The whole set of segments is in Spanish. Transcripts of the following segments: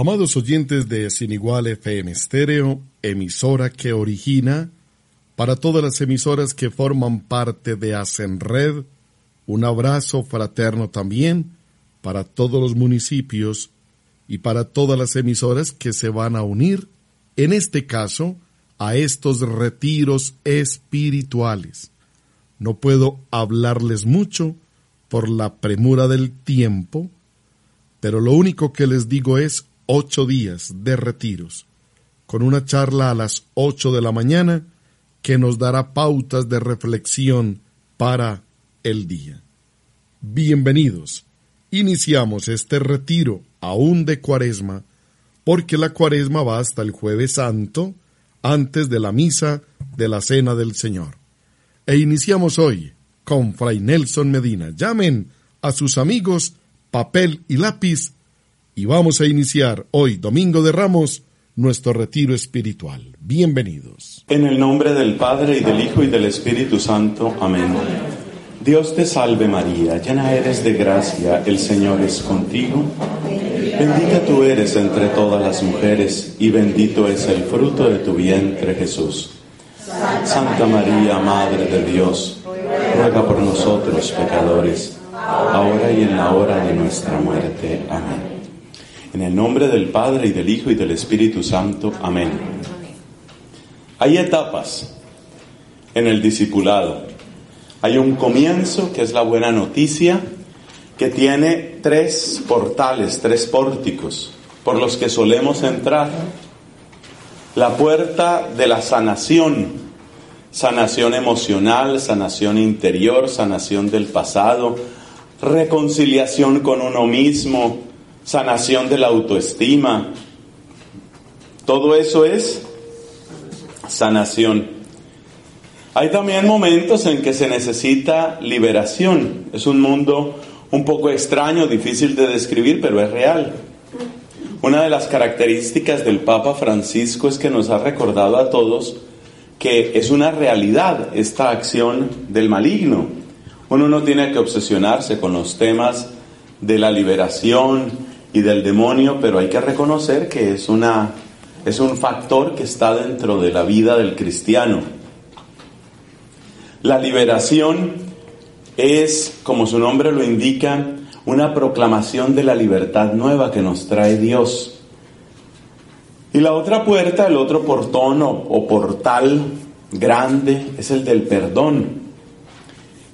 Amados oyentes de Sin Igual FM Stereo, emisora que origina, para todas las emisoras que forman parte de Red, un abrazo fraterno también para todos los municipios y para todas las emisoras que se van a unir, en este caso, a estos retiros espirituales. No puedo hablarles mucho por la premura del tiempo, pero lo único que les digo es ocho días de retiros, con una charla a las ocho de la mañana que nos dará pautas de reflexión para el día. Bienvenidos. Iniciamos este retiro aún de cuaresma, porque la cuaresma va hasta el jueves santo, antes de la misa de la Cena del Señor. E iniciamos hoy con Fray Nelson Medina. Llamen a sus amigos papel y lápiz y vamos a iniciar hoy, Domingo de Ramos, nuestro retiro espiritual. Bienvenidos. En el nombre del Padre y del Hijo y del Espíritu Santo. Amén. Dios te salve María, llena eres de gracia, el Señor es contigo. Bendita tú eres entre todas las mujeres y bendito es el fruto de tu vientre Jesús. Santa María, Madre de Dios, ruega por nosotros pecadores, ahora y en la hora de nuestra muerte. Amén. En el nombre del Padre y del Hijo y del Espíritu Santo. Amén. Hay etapas en el discipulado. Hay un comienzo, que es la buena noticia, que tiene tres portales, tres pórticos, por los que solemos entrar. La puerta de la sanación, sanación emocional, sanación interior, sanación del pasado, reconciliación con uno mismo, sanación de la autoestima. Todo eso es sanación. Hay también momentos en que se necesita liberación. Es un mundo un poco extraño, difícil de describir, pero es real. Una de las características del Papa Francisco es que nos ha recordado a todos que es una realidad esta acción del maligno. Uno no tiene que obsesionarse con los temas de la liberación, y del demonio, pero hay que reconocer que es, una, es un factor que está dentro de la vida del cristiano. La liberación es, como su nombre lo indica, una proclamación de la libertad nueva que nos trae Dios. Y la otra puerta, el otro portón o, o portal grande es el del perdón.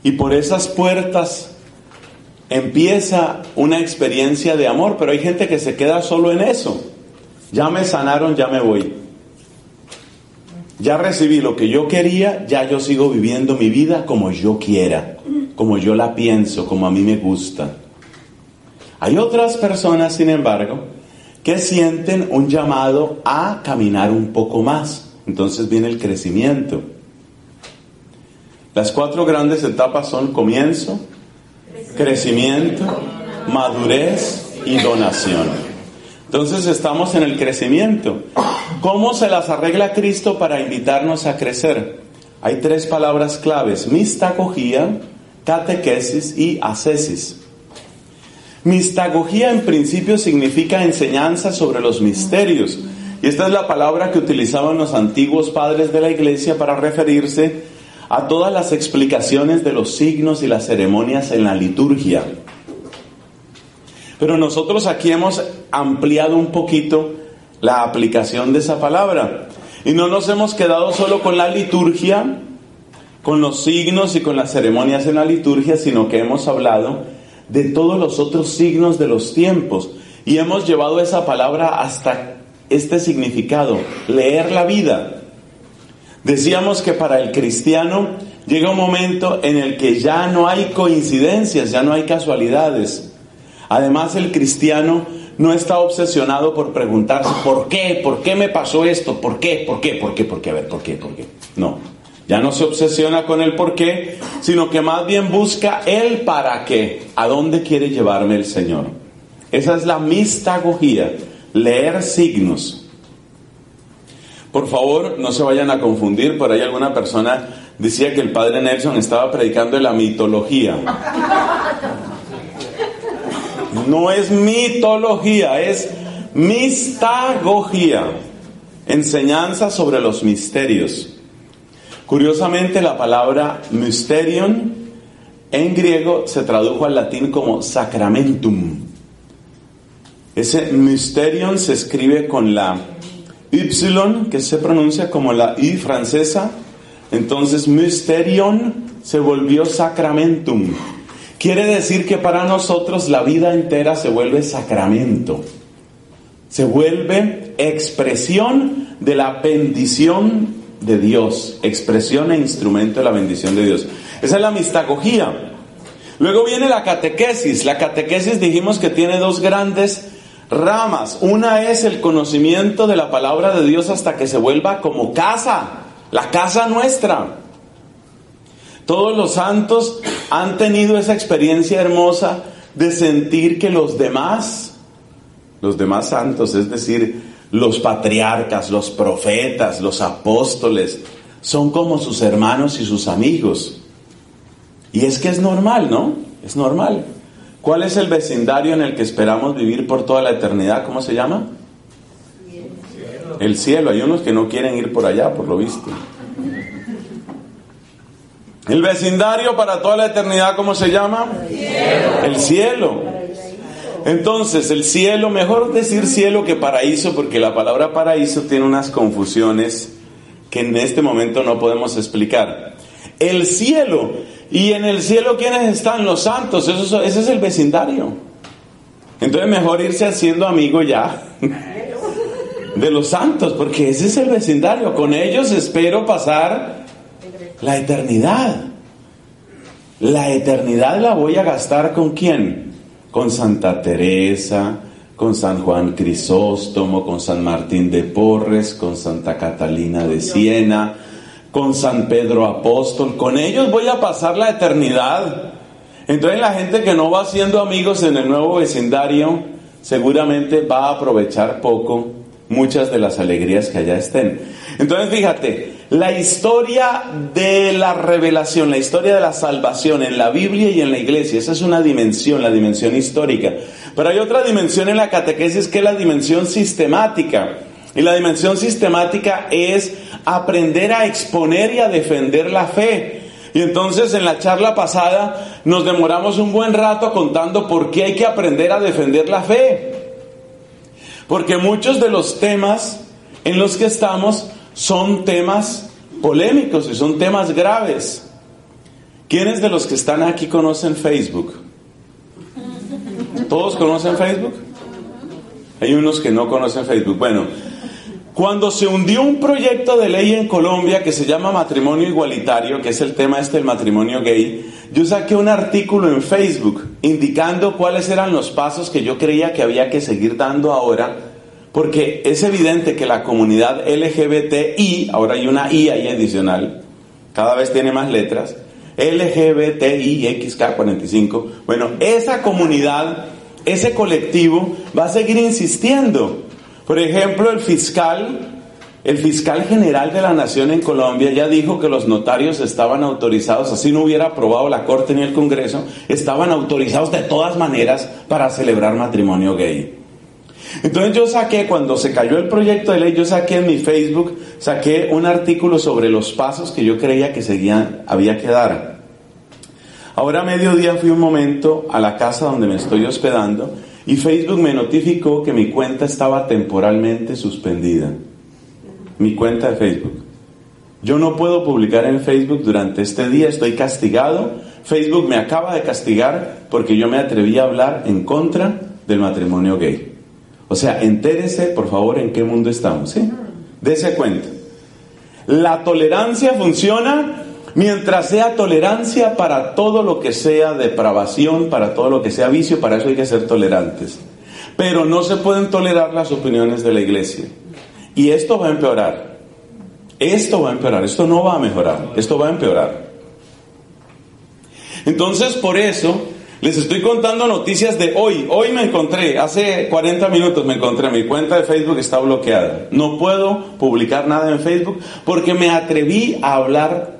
Y por esas puertas empieza una experiencia de amor, pero hay gente que se queda solo en eso. Ya me sanaron, ya me voy. Ya recibí lo que yo quería, ya yo sigo viviendo mi vida como yo quiera, como yo la pienso, como a mí me gusta. Hay otras personas, sin embargo, que sienten un llamado a caminar un poco más. Entonces viene el crecimiento. Las cuatro grandes etapas son comienzo, crecimiento, madurez y donación. Entonces estamos en el crecimiento. ¿Cómo se las arregla Cristo para invitarnos a crecer? Hay tres palabras claves, mistagogía, catequesis y ascesis. Mistagogía en principio significa enseñanza sobre los misterios. Y esta es la palabra que utilizaban los antiguos padres de la iglesia para referirse a todas las explicaciones de los signos y las ceremonias en la liturgia. Pero nosotros aquí hemos ampliado un poquito la aplicación de esa palabra. Y no nos hemos quedado solo con la liturgia, con los signos y con las ceremonias en la liturgia, sino que hemos hablado de todos los otros signos de los tiempos. Y hemos llevado esa palabra hasta este significado, leer la vida. Decíamos que para el cristiano llega un momento en el que ya no hay coincidencias, ya no hay casualidades. Además el cristiano no está obsesionado por preguntarse por qué, por qué me pasó esto, por qué, por qué, por qué, por qué, a ver, por qué, por qué. No, ya no se obsesiona con el por qué, sino que más bien busca el para qué, a dónde quiere llevarme el Señor. Esa es la mistagogía, leer signos. Por favor, no se vayan a confundir, por ahí alguna persona decía que el padre Nelson estaba predicando la mitología. No es mitología, es mistagogía, enseñanza sobre los misterios. Curiosamente, la palabra mysterion en griego se tradujo al latín como sacramentum. Ese mysterion se escribe con la y, que se pronuncia como la I francesa. Entonces, mysterion se volvió sacramentum. Quiere decir que para nosotros la vida entera se vuelve sacramento. Se vuelve expresión de la bendición de Dios, expresión e instrumento de la bendición de Dios. Esa es la mistagogía. Luego viene la catequesis. La catequesis dijimos que tiene dos grandes ramas. Una es el conocimiento de la palabra de Dios hasta que se vuelva como casa, la casa nuestra. Todos los santos han tenido esa experiencia hermosa de sentir que los demás, los demás santos, es decir, los patriarcas, los profetas, los apóstoles, son como sus hermanos y sus amigos. Y es que es normal, ¿no? Es normal. ¿Cuál es el vecindario en el que esperamos vivir por toda la eternidad? ¿Cómo se llama? El cielo. Hay unos que no quieren ir por allá, por lo visto. El vecindario para toda la eternidad, ¿cómo se llama? El cielo. Entonces, el cielo, mejor decir cielo que paraíso, porque la palabra paraíso tiene unas confusiones que en este momento no podemos explicar. El cielo, y en el cielo, ¿quiénes están? Los santos, eso, ese es el vecindario. Entonces, mejor irse haciendo amigo ya de los santos, porque ese es el vecindario. Con ellos espero pasar la eternidad. La eternidad la voy a gastar con quién? Con Santa Teresa, con San Juan Crisóstomo, con San Martín de Porres, con Santa Catalina de Siena, con San Pedro Apóstol. Con ellos voy a pasar la eternidad. Entonces la gente que no va haciendo amigos en el nuevo vecindario seguramente va a aprovechar poco muchas de las alegrías que allá estén. Entonces fíjate, la historia de la revelación, la historia de la salvación en la Biblia y en la iglesia, esa es una dimensión, la dimensión histórica. Pero hay otra dimensión en la catequesis que es la dimensión sistemática. Y la dimensión sistemática es aprender a exponer y a defender la fe. Y entonces en la charla pasada nos demoramos un buen rato contando por qué hay que aprender a defender la fe. Porque muchos de los temas en los que estamos son temas polémicos y son temas graves. ¿Quiénes de los que están aquí conocen Facebook? ¿Todos conocen Facebook? Hay unos que no conocen Facebook. Bueno, cuando se hundió un proyecto de ley en Colombia que se llama matrimonio igualitario, que es el tema este del matrimonio gay, yo saqué un artículo en Facebook indicando cuáles eran los pasos que yo creía que había que seguir dando ahora, porque es evidente que la comunidad LGBTI, ahora hay una I ahí adicional, cada vez tiene más letras, LGBTI XK45, bueno, esa comunidad, ese colectivo va a seguir insistiendo por ejemplo, el fiscal, el fiscal general de la nación en Colombia ya dijo que los notarios estaban autorizados, así no hubiera aprobado la Corte ni el Congreso, estaban autorizados de todas maneras para celebrar matrimonio gay. Entonces yo saqué, cuando se cayó el proyecto de ley, yo saqué en mi Facebook, saqué un artículo sobre los pasos que yo creía que seguían, había que dar. Ahora a mediodía fui un momento a la casa donde me estoy hospedando y Facebook me notificó que mi cuenta estaba temporalmente suspendida. Mi cuenta de Facebook. Yo no puedo publicar en Facebook durante este día, estoy castigado. Facebook me acaba de castigar porque yo me atreví a hablar en contra del matrimonio gay. O sea, entérese por favor en qué mundo estamos, ¿sí? Dese cuenta. La tolerancia funciona Mientras sea tolerancia para todo lo que sea depravación, para todo lo que sea vicio, para eso hay que ser tolerantes. pero no se pueden tolerar las opiniones de la iglesia. Y esto va a empeorar. Esto va a empeorar, esto no va a mejorar, esto va a empeorar. Entonces, por eso, les estoy contando noticias de hoy. Hoy me encontré, hace 40 minutos me encontré, mi cuenta de Facebook está bloqueada. No puedo publicar nada en Facebook porque me atreví a hablar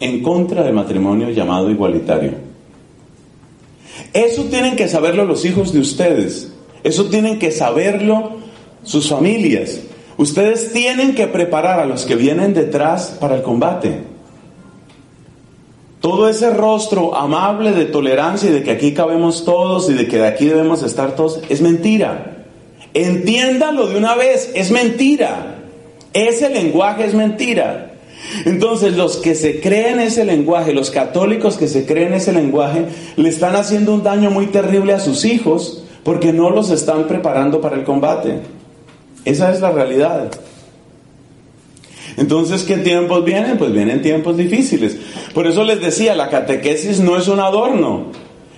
en contra del matrimonio llamado igualitario. Eso tienen que saberlo los hijos de ustedes. Eso tienen que saberlo sus familias. Ustedes tienen que preparar a los que vienen detrás para el combate. Todo ese rostro amable de tolerancia y de que aquí cabemos todos y de que de aquí debemos estar todos es mentira. Entiéndalo de una vez, es mentira. Ese lenguaje es mentira. Entonces los que se creen ese lenguaje, los católicos que se creen ese lenguaje, le están haciendo un daño muy terrible a sus hijos porque no los están preparando para el combate. Esa es la realidad. Entonces, ¿qué tiempos vienen? Pues vienen tiempos difíciles. Por eso les decía, la catequesis no es un adorno.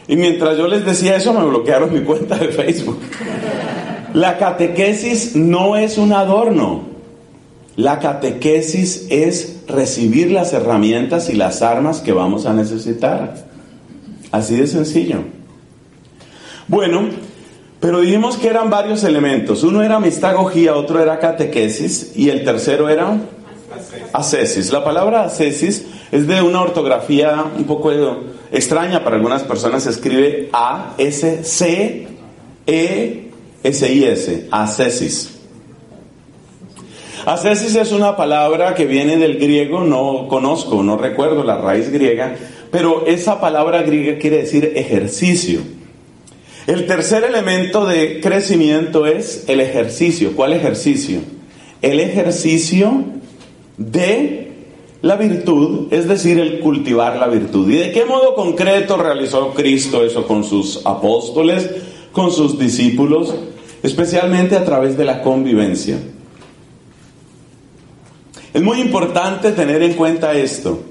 Y mientras yo les decía eso, me bloquearon mi cuenta de Facebook. La catequesis no es un adorno. La catequesis es recibir las herramientas y las armas que vamos a necesitar. Así de sencillo. Bueno, pero dijimos que eran varios elementos. Uno era mistagogía, otro era catequesis y el tercero era ascesis. La palabra ascesis es de una ortografía un poco extraña para algunas personas. Se escribe A-S-C-E-S-I-S, ascesis. Ascesis es una palabra que viene del griego, no conozco, no recuerdo la raíz griega, pero esa palabra griega quiere decir ejercicio. El tercer elemento de crecimiento es el ejercicio. ¿Cuál ejercicio? El ejercicio de la virtud, es decir, el cultivar la virtud. ¿Y de qué modo concreto realizó Cristo eso con sus apóstoles, con sus discípulos, especialmente a través de la convivencia? Es muy importante tener en cuenta esto.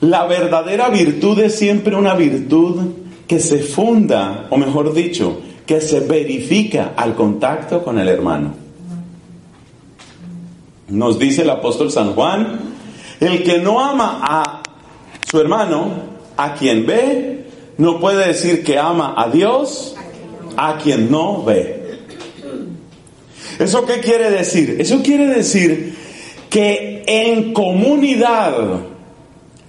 La verdadera virtud es siempre una virtud que se funda, o mejor dicho, que se verifica al contacto con el hermano. Nos dice el apóstol San Juan, el que no ama a su hermano, a quien ve, no puede decir que ama a Dios a quien no ve. ¿Eso qué quiere decir? Eso quiere decir que en comunidad,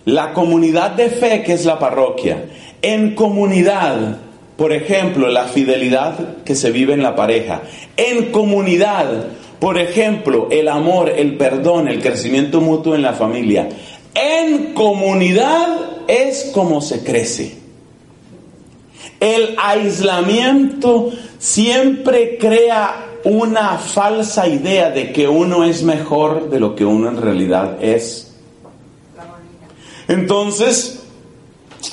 la comunidad de fe que es la parroquia, en comunidad, por ejemplo, la fidelidad que se vive en la pareja. En comunidad, por ejemplo, el amor, el perdón, el crecimiento mutuo en la familia. En comunidad es como se crece. El aislamiento siempre crea una falsa idea de que uno es mejor de lo que uno en realidad es. Entonces,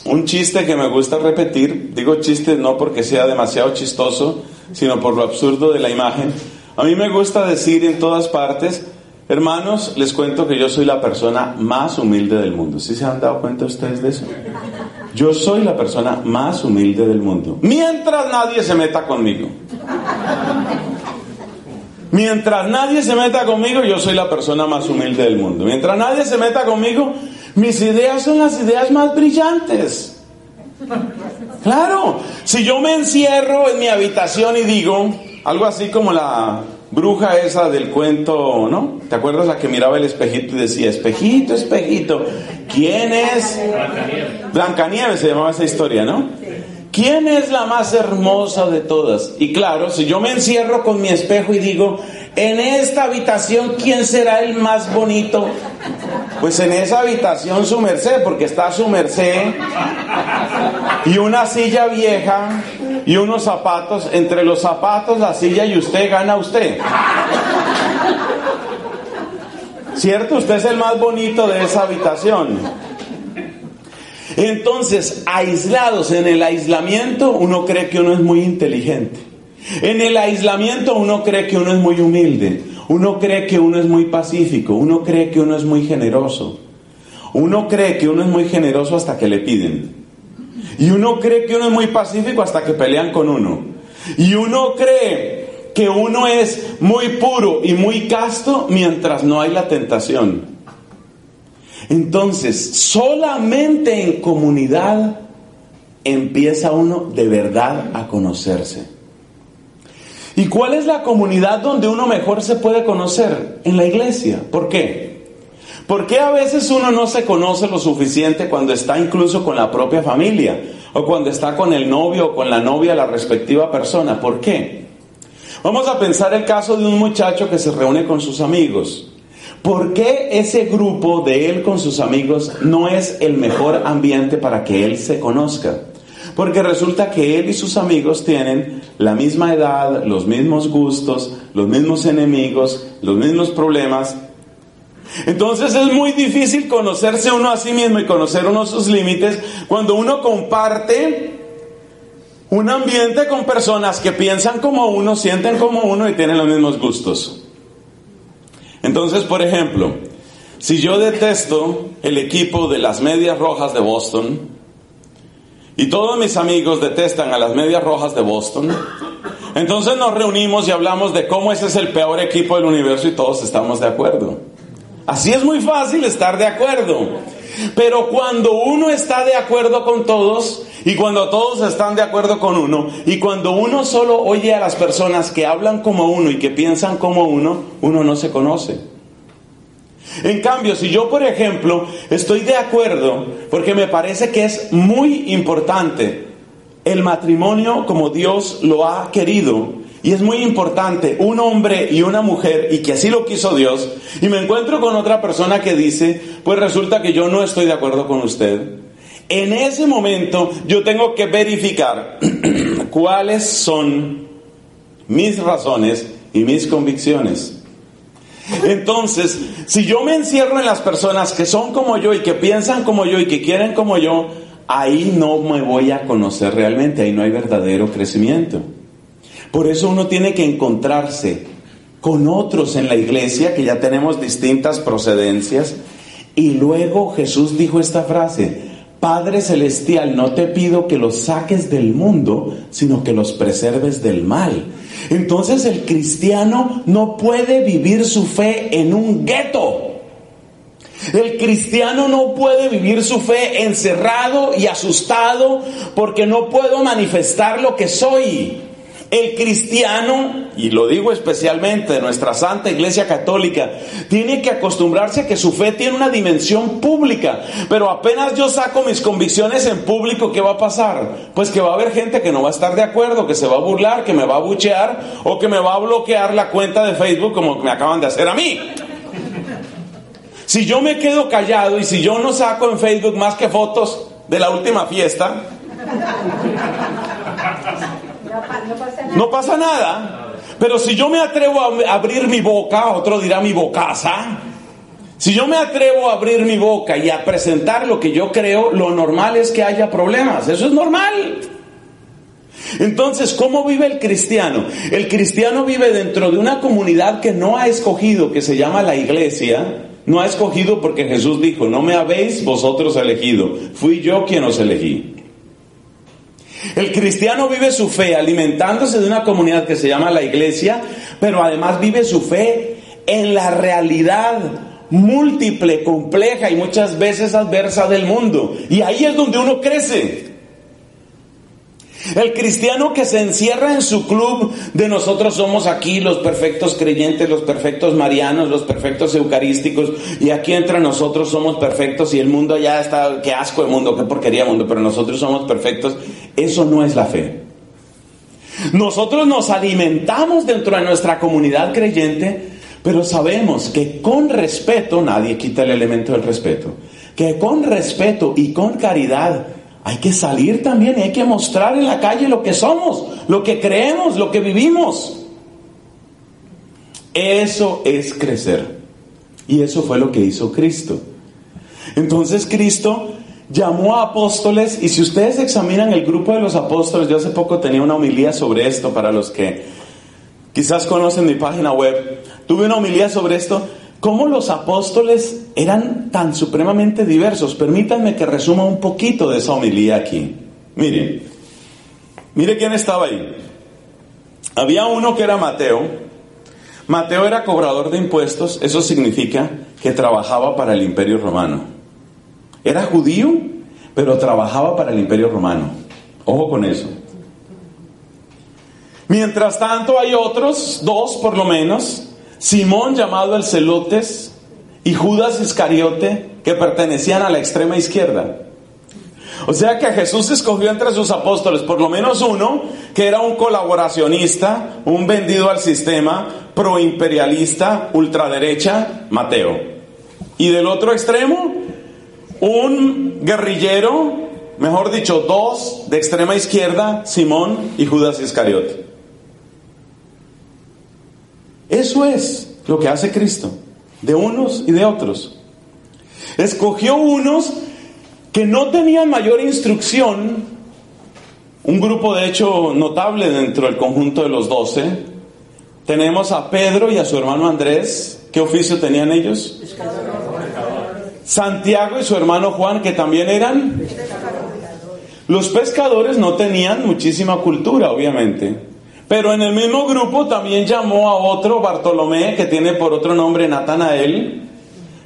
un chiste que me gusta repetir, digo chiste no porque sea demasiado chistoso, sino por lo absurdo de la imagen. A mí me gusta decir en todas partes, hermanos, les cuento que yo soy la persona más humilde del mundo. ¿Sí se han dado cuenta ustedes de eso? Yo soy la persona más humilde del mundo. Mientras nadie se meta conmigo. Mientras nadie se meta conmigo, yo soy la persona más humilde del mundo. Mientras nadie se meta conmigo, mis ideas son las ideas más brillantes. Claro, si yo me encierro en mi habitación y digo algo así como la bruja esa del cuento, ¿no? ¿Te acuerdas la que miraba el espejito y decía, espejito, espejito, ¿quién es? Blancanieves. Blancanieves se llamaba esa historia, ¿no? ¿Quién es la más hermosa de todas? Y claro, si yo me encierro con mi espejo y digo, en esta habitación, ¿quién será el más bonito? Pues en esa habitación su merced, porque está su merced y una silla vieja y unos zapatos. Entre los zapatos, la silla y usted gana usted. ¿Cierto? Usted es el más bonito de esa habitación. Entonces, aislados en el aislamiento, uno cree que uno es muy inteligente. En el aislamiento uno cree que uno es muy humilde. Uno cree que uno es muy pacífico. Uno cree que uno es muy generoso. Uno cree que uno es muy generoso hasta que le piden. Y uno cree que uno es muy pacífico hasta que pelean con uno. Y uno cree que uno es muy puro y muy casto mientras no hay la tentación. Entonces, solamente en comunidad empieza uno de verdad a conocerse. ¿Y cuál es la comunidad donde uno mejor se puede conocer? En la iglesia. ¿Por qué? Porque a veces uno no se conoce lo suficiente cuando está incluso con la propia familia o cuando está con el novio o con la novia, la respectiva persona? ¿Por qué? Vamos a pensar el caso de un muchacho que se reúne con sus amigos. ¿Por qué ese grupo de él con sus amigos no es el mejor ambiente para que él se conozca? Porque resulta que él y sus amigos tienen la misma edad, los mismos gustos, los mismos enemigos, los mismos problemas. Entonces es muy difícil conocerse uno a sí mismo y conocer uno sus límites cuando uno comparte un ambiente con personas que piensan como uno, sienten como uno y tienen los mismos gustos. Entonces, por ejemplo, si yo detesto el equipo de las medias rojas de Boston, y todos mis amigos detestan a las medias rojas de Boston. Entonces nos reunimos y hablamos de cómo ese es el peor equipo del universo y todos estamos de acuerdo. Así es muy fácil estar de acuerdo. Pero cuando uno está de acuerdo con todos y cuando todos están de acuerdo con uno y cuando uno solo oye a las personas que hablan como uno y que piensan como uno, uno no se conoce. En cambio, si yo, por ejemplo, estoy de acuerdo, porque me parece que es muy importante el matrimonio como Dios lo ha querido, y es muy importante un hombre y una mujer, y que así lo quiso Dios, y me encuentro con otra persona que dice, pues resulta que yo no estoy de acuerdo con usted. En ese momento yo tengo que verificar cuáles son mis razones y mis convicciones. Entonces, si yo me encierro en las personas que son como yo y que piensan como yo y que quieren como yo, ahí no me voy a conocer realmente, ahí no hay verdadero crecimiento. Por eso uno tiene que encontrarse con otros en la iglesia que ya tenemos distintas procedencias. Y luego Jesús dijo esta frase, Padre Celestial, no te pido que los saques del mundo, sino que los preserves del mal. Entonces el cristiano no puede vivir su fe en un gueto. El cristiano no puede vivir su fe encerrado y asustado porque no puedo manifestar lo que soy. El cristiano, y lo digo especialmente de nuestra Santa Iglesia Católica, tiene que acostumbrarse a que su fe tiene una dimensión pública. Pero apenas yo saco mis convicciones en público, ¿qué va a pasar? Pues que va a haber gente que no va a estar de acuerdo, que se va a burlar, que me va a buchear o que me va a bloquear la cuenta de Facebook como me acaban de hacer a mí. Si yo me quedo callado y si yo no saco en Facebook más que fotos de la última fiesta, no pasa nada. Pero si yo me atrevo a abrir mi boca, otro dirá mi bocaza. Si yo me atrevo a abrir mi boca y a presentar lo que yo creo, lo normal es que haya problemas. Eso es normal. Entonces, ¿cómo vive el cristiano? El cristiano vive dentro de una comunidad que no ha escogido, que se llama la iglesia. No ha escogido porque Jesús dijo, no me habéis vosotros elegido, fui yo quien os elegí. El cristiano vive su fe alimentándose de una comunidad que se llama la iglesia, pero además vive su fe en la realidad múltiple, compleja y muchas veces adversa del mundo. Y ahí es donde uno crece. El cristiano que se encierra en su club de nosotros somos aquí los perfectos creyentes, los perfectos marianos, los perfectos eucarísticos, y aquí entre nosotros somos perfectos y el mundo ya está, qué asco el mundo, qué porquería mundo, pero nosotros somos perfectos, eso no es la fe. Nosotros nos alimentamos dentro de nuestra comunidad creyente, pero sabemos que con respeto, nadie quita el elemento del respeto, que con respeto y con caridad, hay que salir también hay que mostrar en la calle lo que somos, lo que creemos, lo que vivimos. Eso es crecer. Y eso fue lo que hizo Cristo. Entonces Cristo llamó a apóstoles y si ustedes examinan el grupo de los apóstoles, yo hace poco tenía una homilía sobre esto para los que quizás conocen mi página web. Tuve una homilía sobre esto cómo los apóstoles eran tan supremamente diversos. Permítanme que resuma un poquito de esa homilía aquí. Miren, mire quién estaba ahí. Había uno que era Mateo. Mateo era cobrador de impuestos, eso significa que trabajaba para el imperio romano. Era judío, pero trabajaba para el imperio romano. Ojo con eso. Mientras tanto hay otros, dos por lo menos, Simón llamado el Celotes y Judas Iscariote, que pertenecían a la extrema izquierda. O sea que Jesús escogió entre sus apóstoles por lo menos uno que era un colaboracionista, un vendido al sistema, proimperialista, ultraderecha, Mateo. Y del otro extremo, un guerrillero, mejor dicho, dos de extrema izquierda, Simón y Judas Iscariote. Eso es lo que hace Cristo, de unos y de otros. Escogió unos que no tenían mayor instrucción, un grupo de hecho notable dentro del conjunto de los doce. Tenemos a Pedro y a su hermano Andrés. ¿Qué oficio tenían ellos? Santiago y su hermano Juan, que también eran. Los pescadores no tenían muchísima cultura, obviamente. Pero en el mismo grupo también llamó a otro Bartolomé, que tiene por otro nombre Natanael.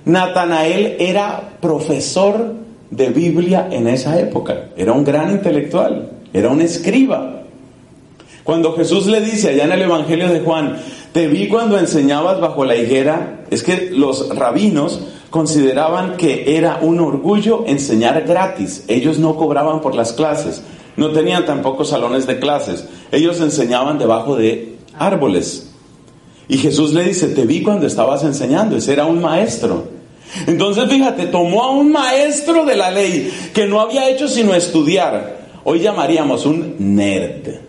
Natanael era profesor de Biblia en esa época. Era un gran intelectual, era un escriba. Cuando Jesús le dice allá en el Evangelio de Juan, te vi cuando enseñabas bajo la higuera, es que los rabinos consideraban que era un orgullo enseñar gratis. Ellos no cobraban por las clases, no tenían tampoco salones de clases. Ellos enseñaban debajo de árboles. Y Jesús le dice, te vi cuando estabas enseñando, ese era un maestro. Entonces, fíjate, tomó a un maestro de la ley que no había hecho sino estudiar. Hoy llamaríamos un nerd.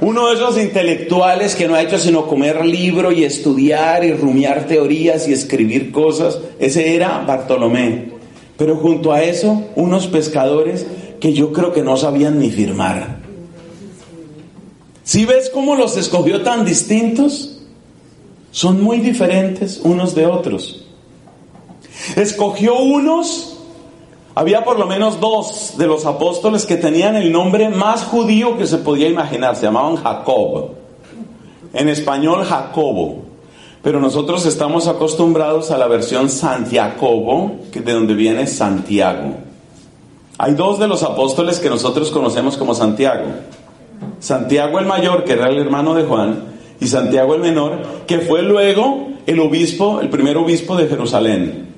Uno de esos intelectuales que no ha hecho sino comer libro y estudiar y rumiar teorías y escribir cosas. Ese era Bartolomé. Pero junto a eso, unos pescadores que yo creo que no sabían ni firmar. Si ves cómo los escogió tan distintos? Son muy diferentes unos de otros. Escogió unos, había por lo menos dos de los apóstoles que tenían el nombre más judío que se podía imaginar, se llamaban Jacob. En español Jacobo. Pero nosotros estamos acostumbrados a la versión Santiago, de donde viene Santiago. Hay dos de los apóstoles que nosotros conocemos como Santiago. Santiago el mayor, que era el hermano de Juan, y Santiago el menor, que fue luego el obispo, el primer obispo de Jerusalén.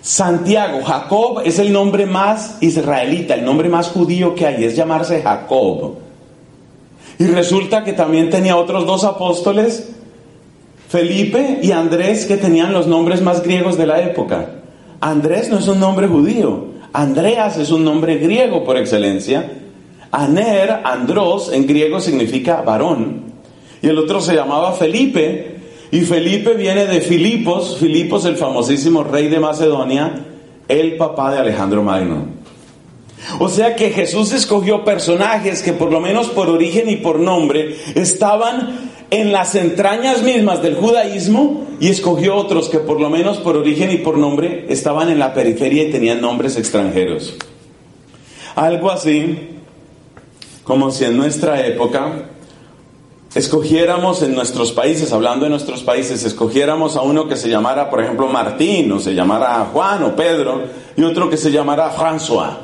Santiago, Jacob es el nombre más israelita, el nombre más judío que hay, es llamarse Jacob. Y resulta que también tenía otros dos apóstoles, Felipe y Andrés, que tenían los nombres más griegos de la época. Andrés no es un nombre judío, Andreas es un nombre griego por excelencia. Aner, Andros, en griego significa varón. Y el otro se llamaba Felipe, y Felipe viene de Filipos, Filipos el famosísimo rey de Macedonia, el papá de Alejandro Magno. O sea que Jesús escogió personajes que por lo menos por origen y por nombre estaban en las entrañas mismas del judaísmo y escogió otros que por lo menos por origen y por nombre estaban en la periferia y tenían nombres extranjeros. Algo así como si en nuestra época escogiéramos en nuestros países, hablando de nuestros países, escogiéramos a uno que se llamara, por ejemplo, Martín, o se llamara Juan o Pedro, y otro que se llamara François.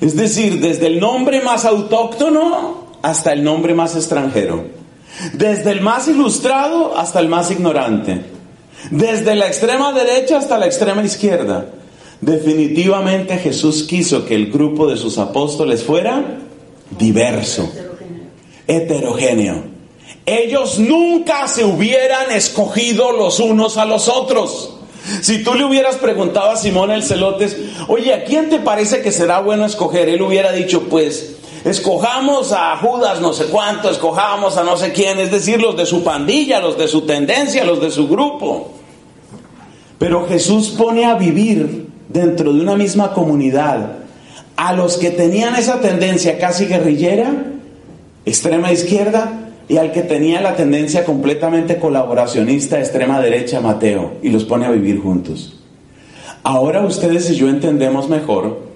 Es decir, desde el nombre más autóctono hasta el nombre más extranjero. Desde el más ilustrado hasta el más ignorante. Desde la extrema derecha hasta la extrema izquierda. Definitivamente Jesús quiso que el grupo de sus apóstoles fuera diverso heterogéneo. Ellos nunca se hubieran escogido los unos a los otros. Si tú le hubieras preguntado a Simón el Celotes, oye, ¿a quién te parece que será bueno escoger? Él hubiera dicho, pues, escojamos a Judas no sé cuánto, escojamos a no sé quién, es decir, los de su pandilla, los de su tendencia, los de su grupo. Pero Jesús pone a vivir dentro de una misma comunidad a los que tenían esa tendencia casi guerrillera extrema izquierda, y al que tenía la tendencia completamente colaboracionista, extrema derecha, Mateo, y los pone a vivir juntos. Ahora ustedes y yo entendemos mejor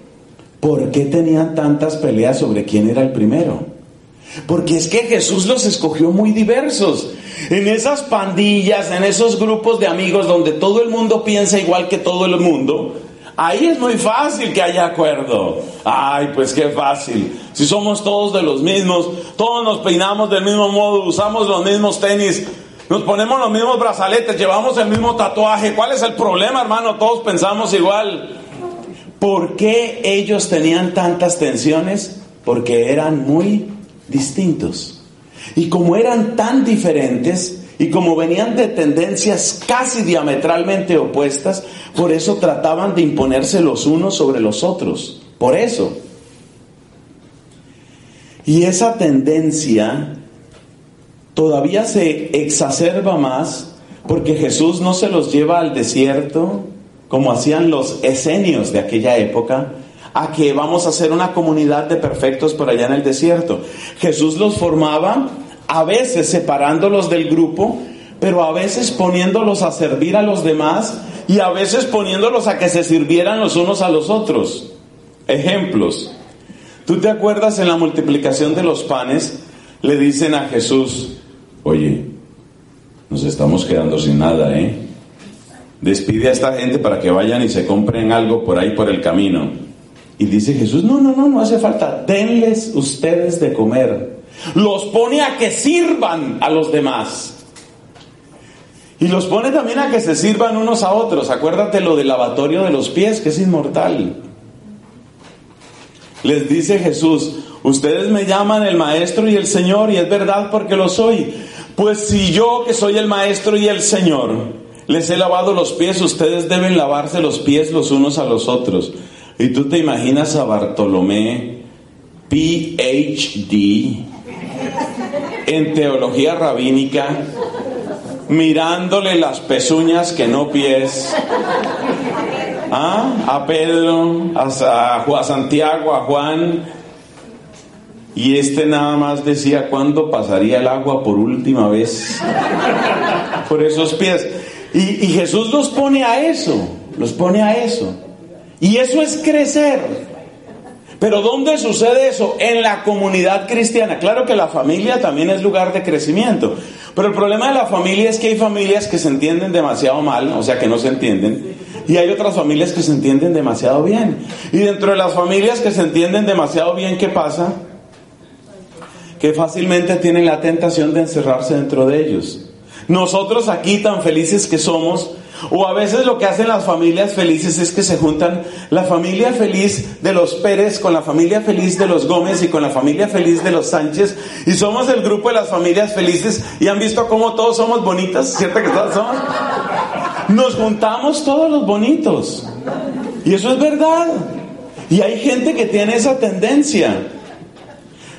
por qué tenían tantas peleas sobre quién era el primero. Porque es que Jesús los escogió muy diversos. En esas pandillas, en esos grupos de amigos donde todo el mundo piensa igual que todo el mundo, ahí es muy fácil que haya acuerdo. Ay, pues qué fácil. Si somos todos de los mismos, todos nos peinamos del mismo modo, usamos los mismos tenis, nos ponemos los mismos brazaletes, llevamos el mismo tatuaje. ¿Cuál es el problema, hermano? Todos pensamos igual. ¿Por qué ellos tenían tantas tensiones? Porque eran muy distintos. Y como eran tan diferentes y como venían de tendencias casi diametralmente opuestas, por eso trataban de imponerse los unos sobre los otros. Por eso. Y esa tendencia todavía se exacerba más porque Jesús no se los lleva al desierto como hacían los esenios de aquella época, a que vamos a hacer una comunidad de perfectos por allá en el desierto. Jesús los formaba a veces separándolos del grupo, pero a veces poniéndolos a servir a los demás y a veces poniéndolos a que se sirvieran los unos a los otros. Ejemplos. ¿Tú te acuerdas en la multiplicación de los panes? Le dicen a Jesús, oye, nos estamos quedando sin nada, ¿eh? Despide a esta gente para que vayan y se compren algo por ahí por el camino. Y dice Jesús, no, no, no, no hace falta, denles ustedes de comer. Los pone a que sirvan a los demás. Y los pone también a que se sirvan unos a otros. Acuérdate lo del lavatorio de los pies, que es inmortal. Les dice Jesús, ustedes me llaman el Maestro y el Señor, y es verdad porque lo soy. Pues si yo que soy el maestro y el Señor les he lavado los pies, ustedes deben lavarse los pies los unos a los otros. Y tú te imaginas a Bartolomé, PhD, en teología rabínica, mirándole las pezuñas que no pies. ¿Ah? A Pedro, a, a Santiago, a Juan, y este nada más decía cuándo pasaría el agua por última vez por esos pies. Y, Jesús los pone a eso, los pone a eso. Y eso es crecer. Pero ¿dónde sucede eso? En la comunidad cristiana. Claro que la familia también es lugar de crecimiento. Pero el problema de la familia es que hay familias que se entienden demasiado mal, o sea que no se entienden. Y hay otras familias que se entienden demasiado bien. Y dentro de las familias que se entienden demasiado bien, ¿qué pasa? que fácilmente tienen la tentación de encerrarse dentro de ellos. Nosotros aquí tan felices que somos, o a veces lo que hacen las familias felices es que se juntan la familia feliz de los Pérez con la familia feliz de los Gómez y con la familia feliz de los Sánchez, y somos el grupo de las familias felices, y han visto cómo todos somos bonitas, ¿cierto que todos somos? Nos juntamos todos los bonitos, y eso es verdad. Y hay gente que tiene esa tendencia.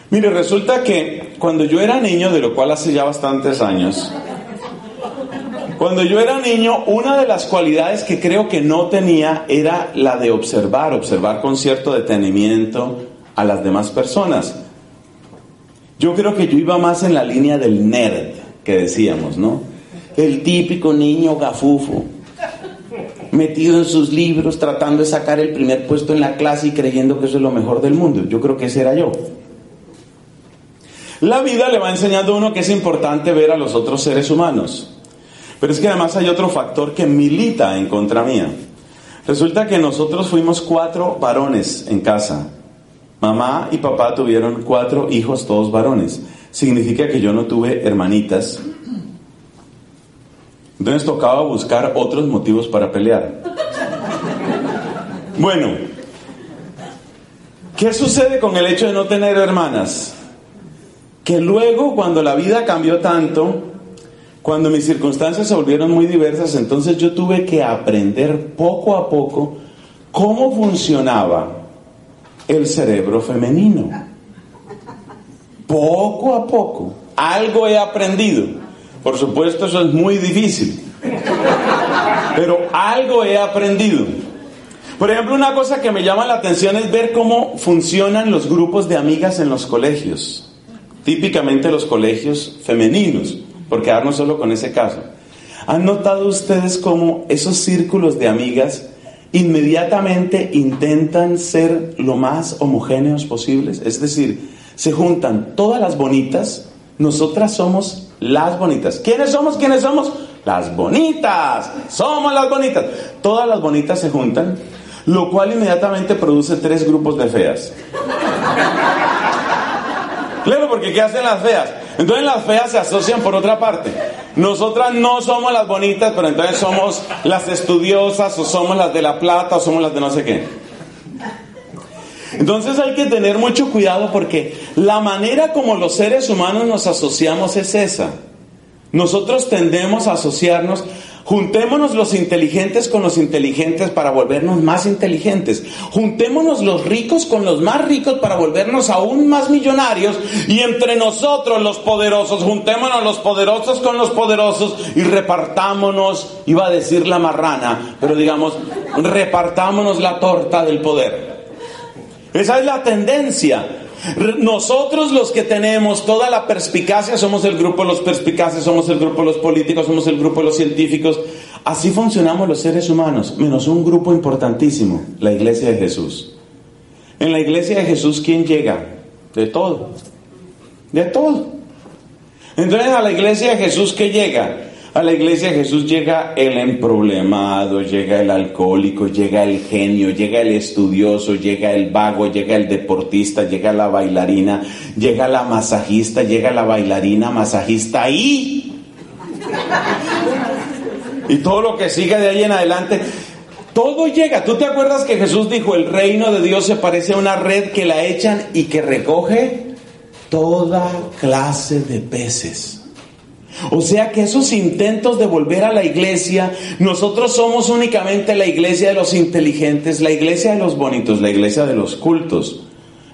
Mire, resulta que cuando yo era niño, de lo cual hace ya bastantes años, cuando yo era niño, una de las cualidades que creo que no tenía era la de observar, observar con cierto detenimiento a las demás personas. Yo creo que yo iba más en la línea del nerd, que decíamos, ¿no? El típico niño gafufo, metido en sus libros, tratando de sacar el primer puesto en la clase y creyendo que eso es lo mejor del mundo. Yo creo que ese era yo. La vida le va enseñando a uno que es importante ver a los otros seres humanos. Pero es que además hay otro factor que milita en contra mía. Resulta que nosotros fuimos cuatro varones en casa. Mamá y papá tuvieron cuatro hijos, todos varones. Significa que yo no tuve hermanitas. Entonces tocaba buscar otros motivos para pelear. Bueno, ¿qué sucede con el hecho de no tener hermanas? que luego cuando la vida cambió tanto, cuando mis circunstancias se volvieron muy diversas, entonces yo tuve que aprender poco a poco cómo funcionaba el cerebro femenino. Poco a poco. Algo he aprendido. Por supuesto, eso es muy difícil. Pero algo he aprendido. Por ejemplo, una cosa que me llama la atención es ver cómo funcionan los grupos de amigas en los colegios típicamente los colegios femeninos, por quedarnos solo con ese caso. ¿Han notado ustedes cómo esos círculos de amigas inmediatamente intentan ser lo más homogéneos posibles? Es decir, se juntan todas las bonitas, nosotras somos las bonitas. ¿Quiénes somos? ¿Quiénes somos? Las bonitas. Somos las bonitas. Todas las bonitas se juntan, lo cual inmediatamente produce tres grupos de feas. Porque ¿qué hacen las feas? Entonces las feas se asocian por otra parte. Nosotras no somos las bonitas, pero entonces somos las estudiosas o somos las de la plata o somos las de no sé qué. Entonces hay que tener mucho cuidado porque la manera como los seres humanos nos asociamos es esa. Nosotros tendemos a asociarnos Juntémonos los inteligentes con los inteligentes para volvernos más inteligentes. Juntémonos los ricos con los más ricos para volvernos aún más millonarios. Y entre nosotros los poderosos, juntémonos los poderosos con los poderosos y repartámonos, iba a decir la marrana, pero digamos, repartámonos la torta del poder. Esa es la tendencia. Nosotros los que tenemos toda la perspicacia somos el grupo de los perspicaces, somos el grupo de los políticos, somos el grupo de los científicos. Así funcionamos los seres humanos, menos un grupo importantísimo, la iglesia de Jesús. En la iglesia de Jesús, ¿quién llega? De todo. De todo. Entonces a la iglesia de Jesús, ¿qué llega? A la iglesia Jesús llega el emproblemado, llega el alcohólico, llega el genio, llega el estudioso, llega el vago, llega el deportista, llega la bailarina, llega la masajista, llega la bailarina, masajista y... Y todo lo que sigue de ahí en adelante. Todo llega. ¿Tú te acuerdas que Jesús dijo, el reino de Dios se parece a una red que la echan y que recoge toda clase de peces? O sea que esos intentos de volver a la iglesia, nosotros somos únicamente la iglesia de los inteligentes, la iglesia de los bonitos, la iglesia de los cultos,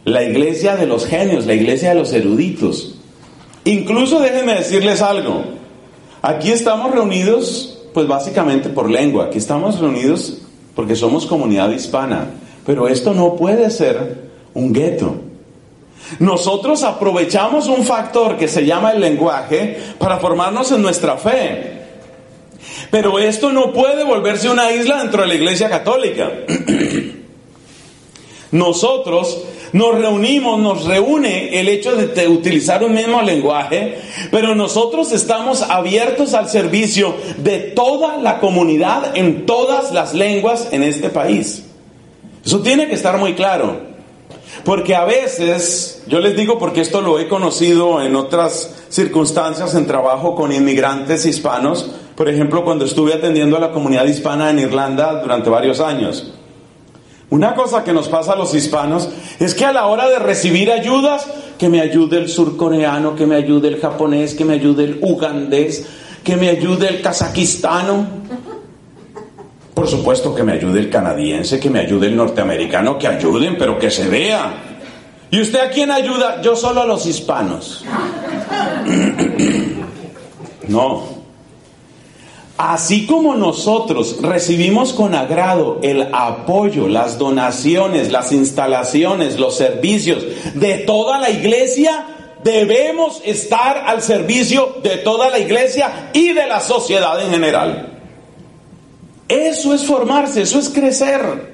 la iglesia de los genios, la iglesia de los eruditos. Incluso déjenme decirles algo, aquí estamos reunidos pues básicamente por lengua, aquí estamos reunidos porque somos comunidad hispana, pero esto no puede ser un gueto. Nosotros aprovechamos un factor que se llama el lenguaje para formarnos en nuestra fe. Pero esto no puede volverse una isla dentro de la Iglesia Católica. Nosotros nos reunimos, nos reúne el hecho de utilizar un mismo lenguaje, pero nosotros estamos abiertos al servicio de toda la comunidad en todas las lenguas en este país. Eso tiene que estar muy claro. Porque a veces, yo les digo porque esto lo he conocido en otras circunstancias en trabajo con inmigrantes hispanos, por ejemplo, cuando estuve atendiendo a la comunidad hispana en Irlanda durante varios años. Una cosa que nos pasa a los hispanos es que a la hora de recibir ayudas, que me ayude el surcoreano, que me ayude el japonés, que me ayude el ugandés, que me ayude el kazakistano, por supuesto que me ayude el canadiense, que me ayude el norteamericano, que ayuden, pero que se vea. ¿Y usted a quién ayuda? Yo solo a los hispanos. No. Así como nosotros recibimos con agrado el apoyo, las donaciones, las instalaciones, los servicios de toda la iglesia, debemos estar al servicio de toda la iglesia y de la sociedad en general. Eso es formarse, eso es crecer.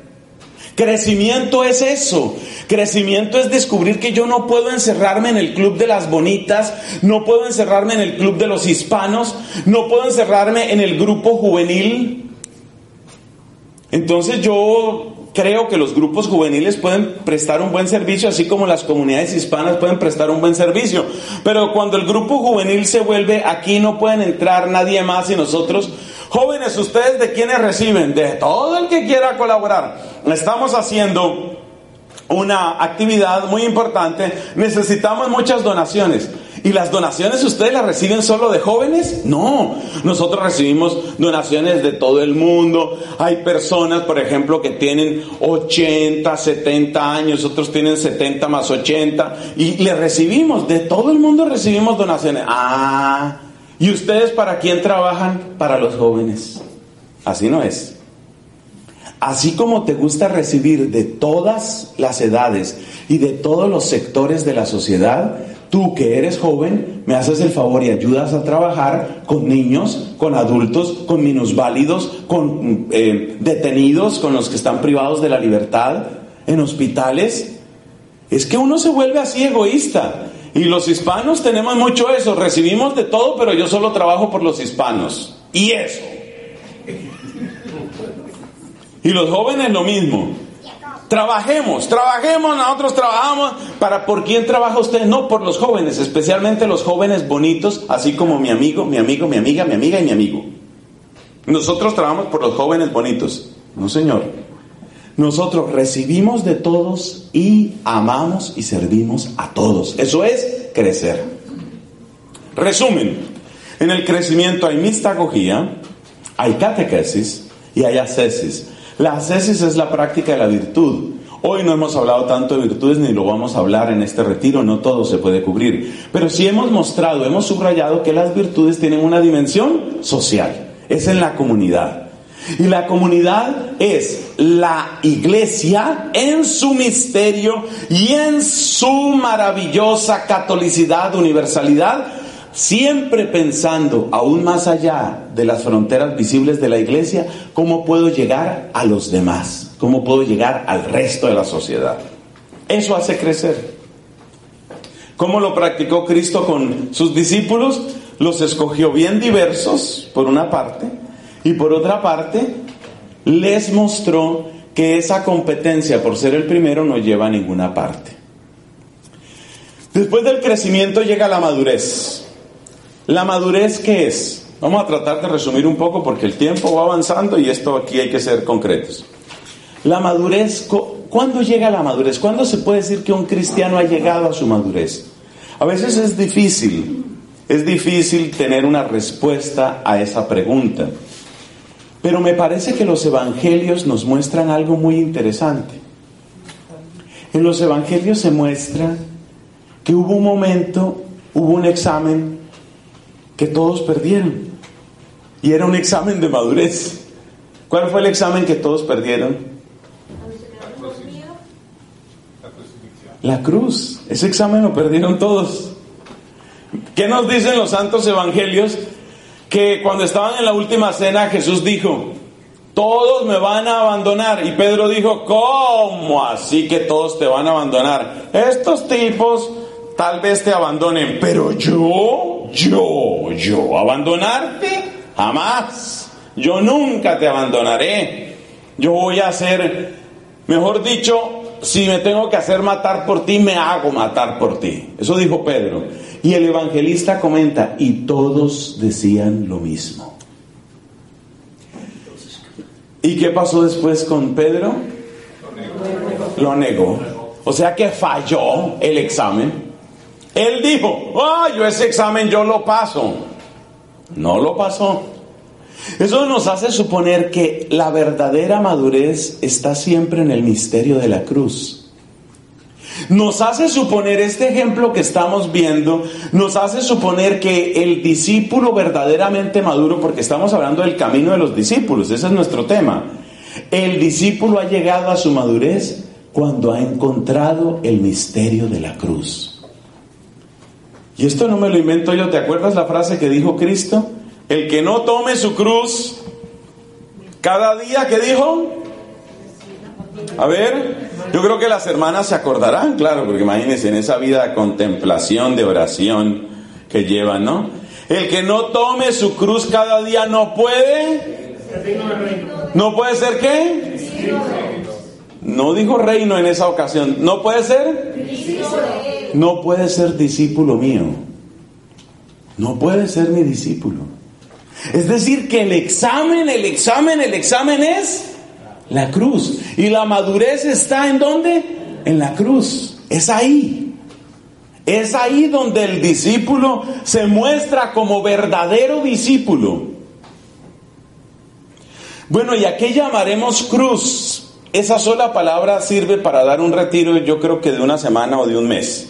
Crecimiento es eso. Crecimiento es descubrir que yo no puedo encerrarme en el club de las bonitas, no puedo encerrarme en el club de los hispanos, no puedo encerrarme en el grupo juvenil. Entonces yo creo que los grupos juveniles pueden prestar un buen servicio, así como las comunidades hispanas pueden prestar un buen servicio. Pero cuando el grupo juvenil se vuelve, aquí no pueden entrar nadie más y nosotros Jóvenes, ¿ustedes de quiénes reciben? De todo el que quiera colaborar. Estamos haciendo una actividad muy importante. Necesitamos muchas donaciones. ¿Y las donaciones ustedes las reciben solo de jóvenes? No, nosotros recibimos donaciones de todo el mundo. Hay personas, por ejemplo, que tienen 80, 70 años, otros tienen 70 más 80, y le recibimos, de todo el mundo recibimos donaciones. Ah, ¿Y ustedes para quién trabajan? Para los jóvenes. Así no es. Así como te gusta recibir de todas las edades y de todos los sectores de la sociedad, tú que eres joven, me haces el favor y ayudas a trabajar con niños, con adultos, con minusválidos, con eh, detenidos, con los que están privados de la libertad, en hospitales. Es que uno se vuelve así egoísta. Y los hispanos tenemos mucho eso. Recibimos de todo, pero yo solo trabajo por los hispanos. Y eso. Y los jóvenes lo mismo. Trabajemos, trabajemos, nosotros trabajamos. ¿Para por quién trabaja usted? No, por los jóvenes, especialmente los jóvenes bonitos, así como mi amigo, mi amigo, mi amiga, mi amiga y mi amigo. Nosotros trabajamos por los jóvenes bonitos. No, señor. Nosotros recibimos de todos y amamos y servimos a todos. Eso es crecer. Resumen, en el crecimiento hay mistagogía, hay catequesis y hay ascesis. La ascesis es la práctica de la virtud. Hoy no hemos hablado tanto de virtudes ni lo vamos a hablar en este retiro, no todo se puede cubrir. Pero sí hemos mostrado, hemos subrayado que las virtudes tienen una dimensión social, es en la comunidad. Y la comunidad es la iglesia en su misterio y en su maravillosa catolicidad, universalidad, siempre pensando aún más allá de las fronteras visibles de la iglesia, cómo puedo llegar a los demás, cómo puedo llegar al resto de la sociedad. Eso hace crecer. ¿Cómo lo practicó Cristo con sus discípulos? Los escogió bien diversos, por una parte, y por otra parte, les mostró que esa competencia por ser el primero no lleva a ninguna parte. Después del crecimiento llega la madurez. ¿La madurez qué es? Vamos a tratar de resumir un poco porque el tiempo va avanzando y esto aquí hay que ser concretos. La madurez, ¿cuándo llega la madurez? ¿Cuándo se puede decir que un cristiano ha llegado a su madurez? A veces es difícil, es difícil tener una respuesta a esa pregunta. Pero me parece que los evangelios nos muestran algo muy interesante. En los evangelios se muestra que hubo un momento, hubo un examen que todos perdieron. Y era un examen de madurez. ¿Cuál fue el examen que todos perdieron? La cruz. Ese examen lo perdieron todos. ¿Qué nos dicen los santos evangelios? que cuando estaban en la última cena Jesús dijo, todos me van a abandonar. Y Pedro dijo, ¿cómo así que todos te van a abandonar? Estos tipos tal vez te abandonen, pero yo, yo, yo, abandonarte, jamás. Yo nunca te abandonaré. Yo voy a hacer, mejor dicho, si me tengo que hacer matar por ti, me hago matar por ti. Eso dijo Pedro. Y el evangelista comenta, y todos decían lo mismo. ¿Y qué pasó después con Pedro? Lo negó. O sea que falló el examen. Él dijo, ah, yo ese examen yo lo paso. No lo pasó. Eso nos hace suponer que la verdadera madurez está siempre en el misterio de la cruz. Nos hace suponer este ejemplo que estamos viendo, nos hace suponer que el discípulo verdaderamente maduro, porque estamos hablando del camino de los discípulos, ese es nuestro tema, el discípulo ha llegado a su madurez cuando ha encontrado el misterio de la cruz. Y esto no me lo invento yo, ¿te acuerdas la frase que dijo Cristo? El que no tome su cruz cada día, ¿qué dijo? A ver, yo creo que las hermanas se acordarán, claro, porque imagínense en esa vida de contemplación, de oración que llevan, ¿no? El que no tome su cruz cada día no puede. ¿No puede ser qué? No dijo reino en esa ocasión. ¿No puede ser? No puede ser discípulo mío. No puede ser mi discípulo. Es decir, que el examen, el examen, el examen es la cruz. ¿Y la madurez está en dónde? En la cruz. Es ahí. Es ahí donde el discípulo se muestra como verdadero discípulo. Bueno, ¿y a qué llamaremos cruz? Esa sola palabra sirve para dar un retiro, yo creo que de una semana o de un mes.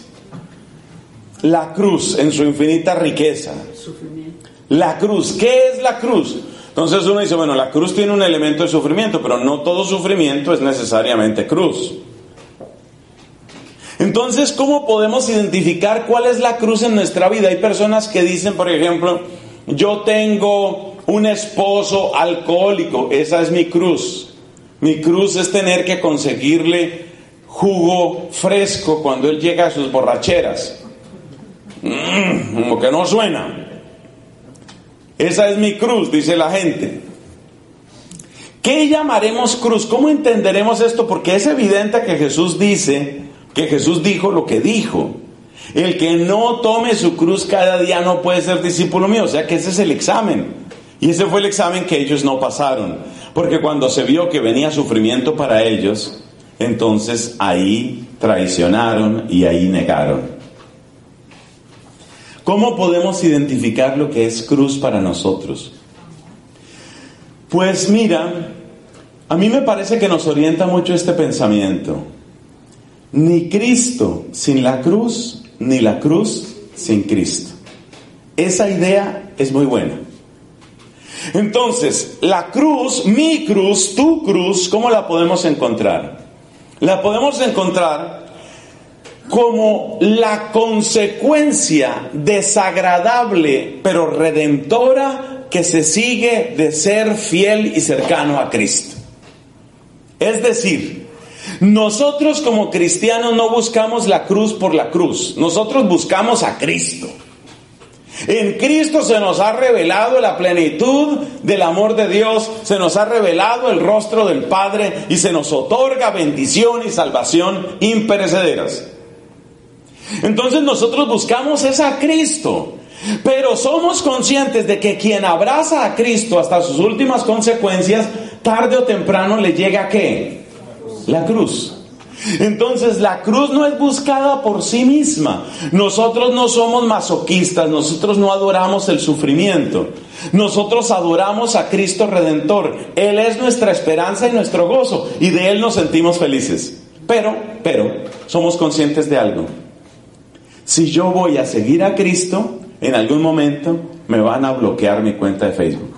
La cruz en su infinita riqueza. La cruz, ¿qué es la cruz? Entonces uno dice, bueno, la cruz tiene un elemento de sufrimiento, pero no todo sufrimiento es necesariamente cruz. Entonces, ¿cómo podemos identificar cuál es la cruz en nuestra vida? Hay personas que dicen, por ejemplo, yo tengo un esposo alcohólico, esa es mi cruz. Mi cruz es tener que conseguirle jugo fresco cuando él llega a sus borracheras. Mm, como que no suena. Esa es mi cruz, dice la gente. ¿Qué llamaremos cruz? ¿Cómo entenderemos esto? Porque es evidente que Jesús dice, que Jesús dijo lo que dijo. El que no tome su cruz cada día no puede ser discípulo mío. O sea que ese es el examen. Y ese fue el examen que ellos no pasaron. Porque cuando se vio que venía sufrimiento para ellos, entonces ahí traicionaron y ahí negaron. ¿Cómo podemos identificar lo que es cruz para nosotros? Pues mira, a mí me parece que nos orienta mucho este pensamiento. Ni Cristo sin la cruz, ni la cruz sin Cristo. Esa idea es muy buena. Entonces, la cruz, mi cruz, tu cruz, ¿cómo la podemos encontrar? La podemos encontrar como la consecuencia desagradable pero redentora que se sigue de ser fiel y cercano a Cristo. Es decir, nosotros como cristianos no buscamos la cruz por la cruz, nosotros buscamos a Cristo. En Cristo se nos ha revelado la plenitud del amor de Dios, se nos ha revelado el rostro del Padre y se nos otorga bendición y salvación imperecederas. Entonces nosotros buscamos es a Cristo. Pero somos conscientes de que quien abraza a Cristo hasta sus últimas consecuencias, tarde o temprano le llega a qué? La cruz. Entonces la cruz no es buscada por sí misma. Nosotros no somos masoquistas, nosotros no adoramos el sufrimiento. Nosotros adoramos a Cristo Redentor. Él es nuestra esperanza y nuestro gozo y de Él nos sentimos felices. Pero, pero, somos conscientes de algo. Si yo voy a seguir a Cristo, en algún momento me van a bloquear mi cuenta de Facebook.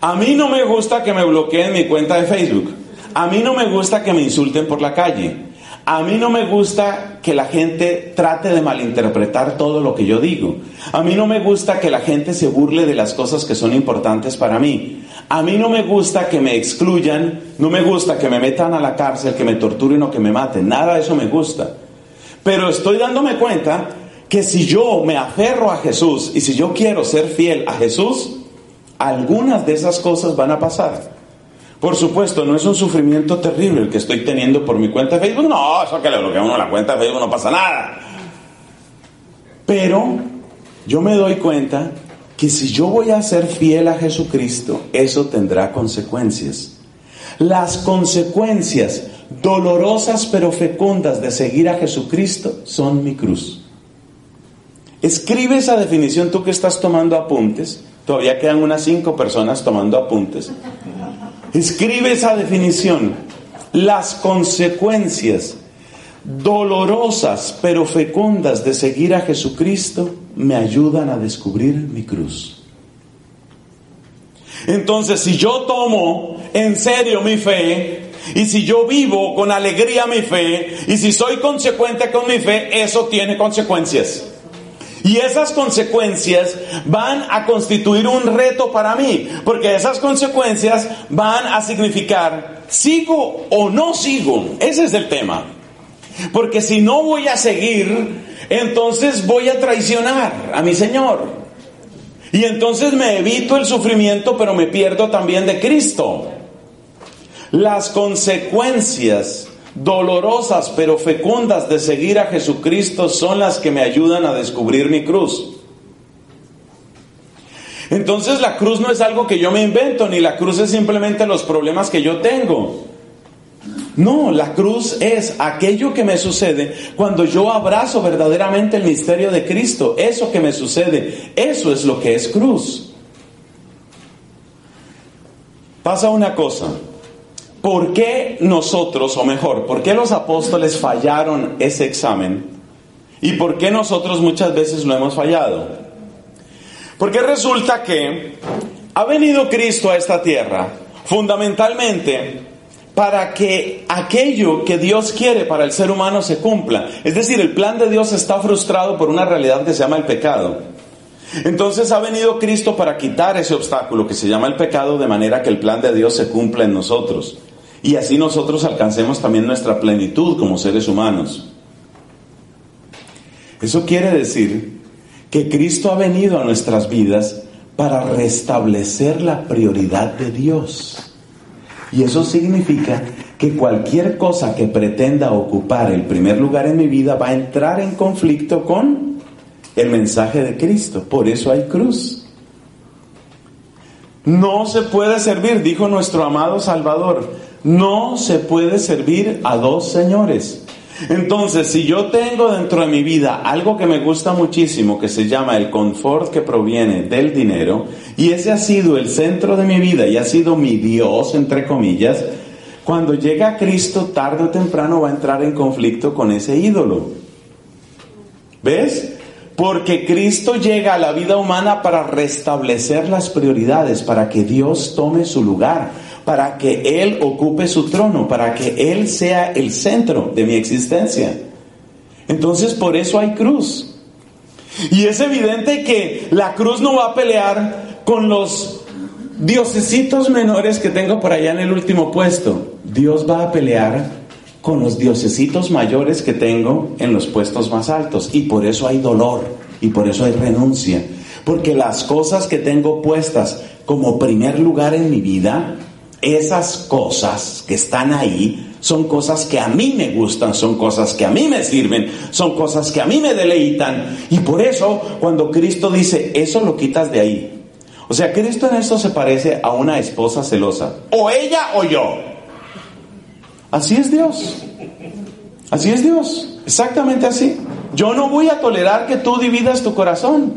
A mí no me gusta que me bloqueen mi cuenta de Facebook. A mí no me gusta que me insulten por la calle. A mí no me gusta que la gente trate de malinterpretar todo lo que yo digo. A mí no me gusta que la gente se burle de las cosas que son importantes para mí. A mí no me gusta que me excluyan, no me gusta que me metan a la cárcel, que me torturen o que me maten. Nada de eso me gusta. Pero estoy dándome cuenta que si yo me aferro a Jesús y si yo quiero ser fiel a Jesús, algunas de esas cosas van a pasar. Por supuesto, no es un sufrimiento terrible el que estoy teniendo por mi cuenta de Facebook. No, eso que le bloquea uno la cuenta de Facebook no pasa nada. Pero yo me doy cuenta que si yo voy a ser fiel a Jesucristo, eso tendrá consecuencias. Las consecuencias dolorosas pero fecundas de seguir a Jesucristo son mi cruz. Escribe esa definición tú que estás tomando apuntes. Todavía quedan unas cinco personas tomando apuntes. Escribe esa definición. Las consecuencias dolorosas pero fecundas de seguir a Jesucristo me ayudan a descubrir mi cruz. Entonces, si yo tomo en serio mi fe, y si yo vivo con alegría mi fe, y si soy consecuente con mi fe, eso tiene consecuencias. Y esas consecuencias van a constituir un reto para mí, porque esas consecuencias van a significar, ¿sigo o no sigo? Ese es el tema. Porque si no voy a seguir, entonces voy a traicionar a mi Señor. Y entonces me evito el sufrimiento, pero me pierdo también de Cristo. Las consecuencias dolorosas pero fecundas de seguir a Jesucristo son las que me ayudan a descubrir mi cruz. Entonces la cruz no es algo que yo me invento, ni la cruz es simplemente los problemas que yo tengo. No, la cruz es aquello que me sucede cuando yo abrazo verdaderamente el misterio de Cristo. Eso que me sucede, eso es lo que es cruz. Pasa una cosa. ¿Por qué nosotros, o mejor, por qué los apóstoles fallaron ese examen? ¿Y por qué nosotros muchas veces lo hemos fallado? Porque resulta que ha venido Cristo a esta tierra fundamentalmente para que aquello que Dios quiere para el ser humano se cumpla. Es decir, el plan de Dios está frustrado por una realidad que se llama el pecado. Entonces ha venido Cristo para quitar ese obstáculo que se llama el pecado de manera que el plan de Dios se cumpla en nosotros. Y así nosotros alcancemos también nuestra plenitud como seres humanos. Eso quiere decir que Cristo ha venido a nuestras vidas para restablecer la prioridad de Dios. Y eso significa que cualquier cosa que pretenda ocupar el primer lugar en mi vida va a entrar en conflicto con el mensaje de Cristo. Por eso hay cruz. No se puede servir, dijo nuestro amado Salvador, no se puede servir a dos señores. Entonces, si yo tengo dentro de mi vida algo que me gusta muchísimo, que se llama el confort que proviene del dinero, y ese ha sido el centro de mi vida y ha sido mi Dios, entre comillas, cuando llega Cristo tarde o temprano va a entrar en conflicto con ese ídolo. ¿Ves? Porque Cristo llega a la vida humana para restablecer las prioridades, para que Dios tome su lugar, para que Él ocupe su trono, para que Él sea el centro de mi existencia. Entonces por eso hay cruz. Y es evidente que la cruz no va a pelear con los diosesitos menores que tengo por allá en el último puesto. Dios va a pelear con los diosesitos mayores que tengo en los puestos más altos. Y por eso hay dolor y por eso hay renuncia. Porque las cosas que tengo puestas como primer lugar en mi vida, esas cosas que están ahí son cosas que a mí me gustan, son cosas que a mí me sirven, son cosas que a mí me deleitan. Y por eso cuando Cristo dice, eso lo quitas de ahí. O sea, Cristo en esto se parece a una esposa celosa. O ella o yo. Así es Dios. Así es Dios. Exactamente así. Yo no voy a tolerar que tú dividas tu corazón.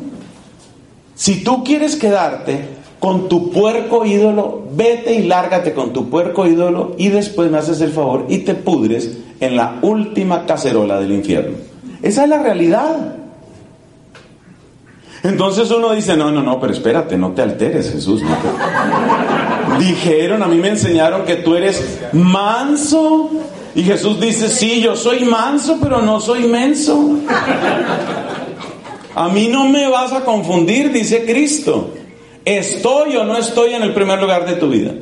Si tú quieres quedarte con tu puerco ídolo, vete y lárgate con tu puerco ídolo y después me haces el favor y te pudres en la última cacerola del infierno. Esa es la realidad. Entonces uno dice, no, no, no, pero espérate, no te alteres, Jesús. Dijeron, a mí me enseñaron que tú eres manso. Y Jesús dice, sí, yo soy manso, pero no soy menso. A mí no me vas a confundir, dice Cristo. Estoy o no estoy en el primer lugar de tu vida.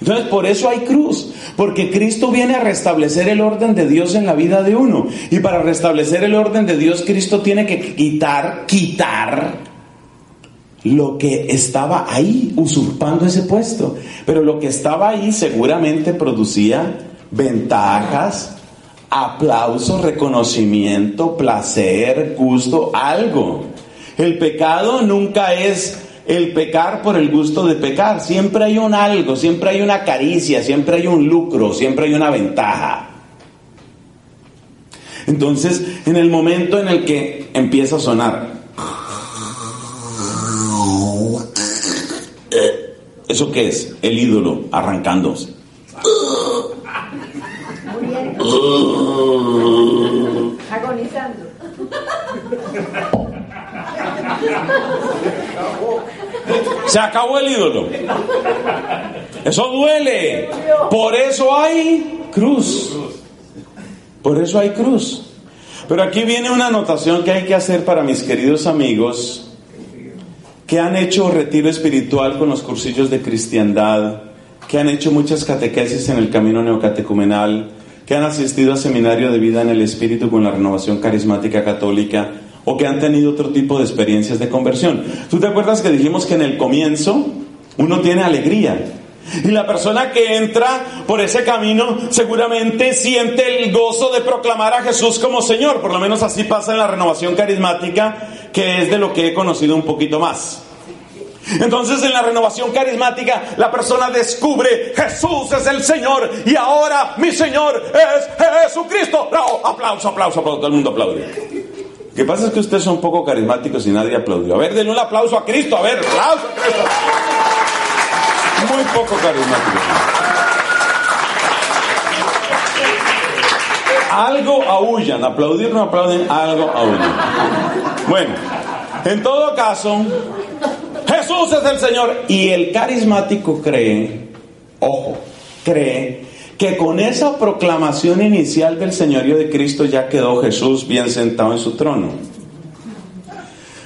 Entonces, por eso hay cruz, porque Cristo viene a restablecer el orden de Dios en la vida de uno. Y para restablecer el orden de Dios, Cristo tiene que quitar, quitar lo que estaba ahí, usurpando ese puesto. Pero lo que estaba ahí seguramente producía ventajas, aplauso, reconocimiento, placer, gusto, algo. El pecado nunca es el pecar por el gusto de pecar. Siempre hay un algo, siempre hay una caricia, siempre hay un lucro, siempre hay una ventaja. Entonces, en el momento en el que empieza a sonar, ¿eso qué es? El ídolo arrancándose. Agonizando. Se acabó el ídolo. Eso duele. Por eso hay cruz. Por eso hay cruz. Pero aquí viene una anotación que hay que hacer para mis queridos amigos que han hecho retiro espiritual con los cursillos de cristiandad, que han hecho muchas catequesis en el camino neocatecumenal, que han asistido a seminario de vida en el espíritu con la renovación carismática católica o que han tenido otro tipo de experiencias de conversión. ¿Tú te acuerdas que dijimos que en el comienzo uno tiene alegría? Y la persona que entra por ese camino seguramente siente el gozo de proclamar a Jesús como Señor. Por lo menos así pasa en la renovación carismática, que es de lo que he conocido un poquito más. Entonces en la renovación carismática la persona descubre Jesús es el Señor y ahora mi Señor es Jesucristo. Bravo, aplauso, aplauso, aplauso, todo el mundo aplaude. Lo que pasa es que ustedes son poco carismáticos y nadie aplaudió. A ver, denle un aplauso a Cristo. A ver, aplauso a Cristo. Muy poco carismáticos. Algo aullan. Aplaudir no aplauden, algo aullan. Bueno, en todo caso, Jesús es el Señor. Y el carismático cree, ojo, cree que con esa proclamación inicial del señorío de Cristo ya quedó Jesús bien sentado en su trono.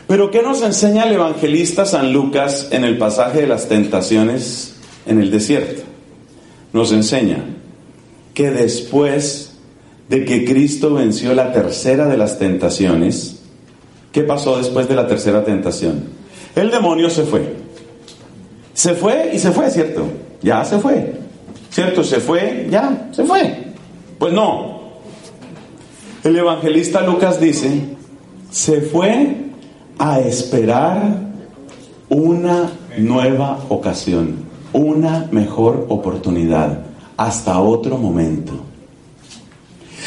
Pero ¿qué nos enseña el evangelista San Lucas en el pasaje de las tentaciones en el desierto? nos enseña que después de que Cristo venció la tercera de las tentaciones, ¿qué pasó después de la tercera tentación? El demonio se fue. Se fue y se fue, ¿cierto? Ya se fue. ¿Cierto? Se fue, ya, se fue. Pues no. El evangelista Lucas dice, se fue a esperar una nueva ocasión, una mejor oportunidad, hasta otro momento.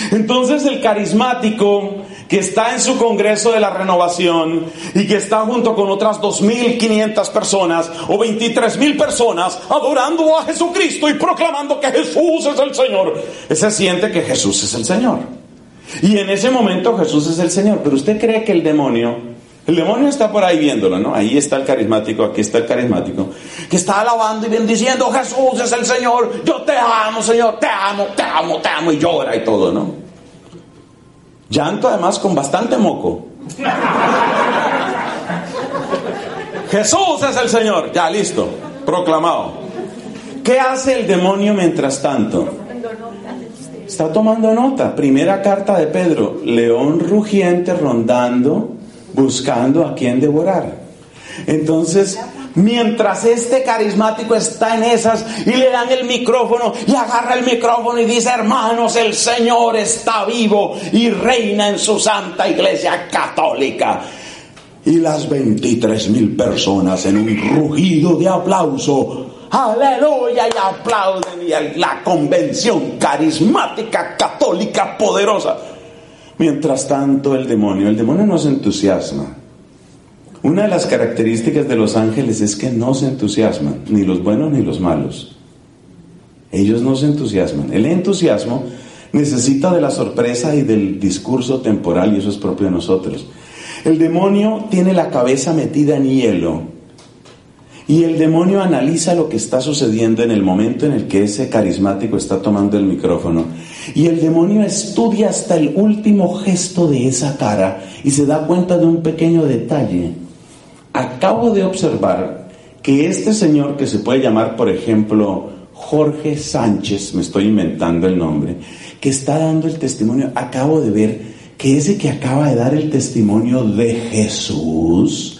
Entonces el carismático que está en su Congreso de la Renovación y que está junto con otras 2.500 personas o 23.000 personas adorando a Jesucristo y proclamando que Jesús es el Señor, ese siente que Jesús es el Señor. Y en ese momento Jesús es el Señor, pero usted cree que el demonio el demonio está por ahí viéndolo, ¿no? Ahí está el carismático, aquí está el carismático, que está alabando y bendiciendo, Jesús es el Señor, yo te amo, Señor, te amo, te amo, te amo, y llora y todo, ¿no? Llanto además con bastante moco. Jesús es el Señor, ya listo, proclamado. ¿Qué hace el demonio mientras tanto? Está tomando nota. Primera carta de Pedro, león rugiente rondando buscando a quien devorar. Entonces, mientras este carismático está en esas y le dan el micrófono y agarra el micrófono y dice, hermanos, el Señor está vivo y reina en su santa iglesia católica. Y las 23 mil personas en un rugido de aplauso aleluya, y aplauden y la convención carismática católica poderosa Mientras tanto, el demonio, el demonio no se entusiasma. Una de las características de los ángeles es que no se entusiasman, ni los buenos ni los malos. Ellos no se entusiasman. El entusiasmo necesita de la sorpresa y del discurso temporal y eso es propio de nosotros. El demonio tiene la cabeza metida en hielo y el demonio analiza lo que está sucediendo en el momento en el que ese carismático está tomando el micrófono. Y el demonio estudia hasta el último gesto de esa cara y se da cuenta de un pequeño detalle. Acabo de observar que este señor que se puede llamar, por ejemplo, Jorge Sánchez, me estoy inventando el nombre, que está dando el testimonio, acabo de ver que ese que acaba de dar el testimonio de Jesús,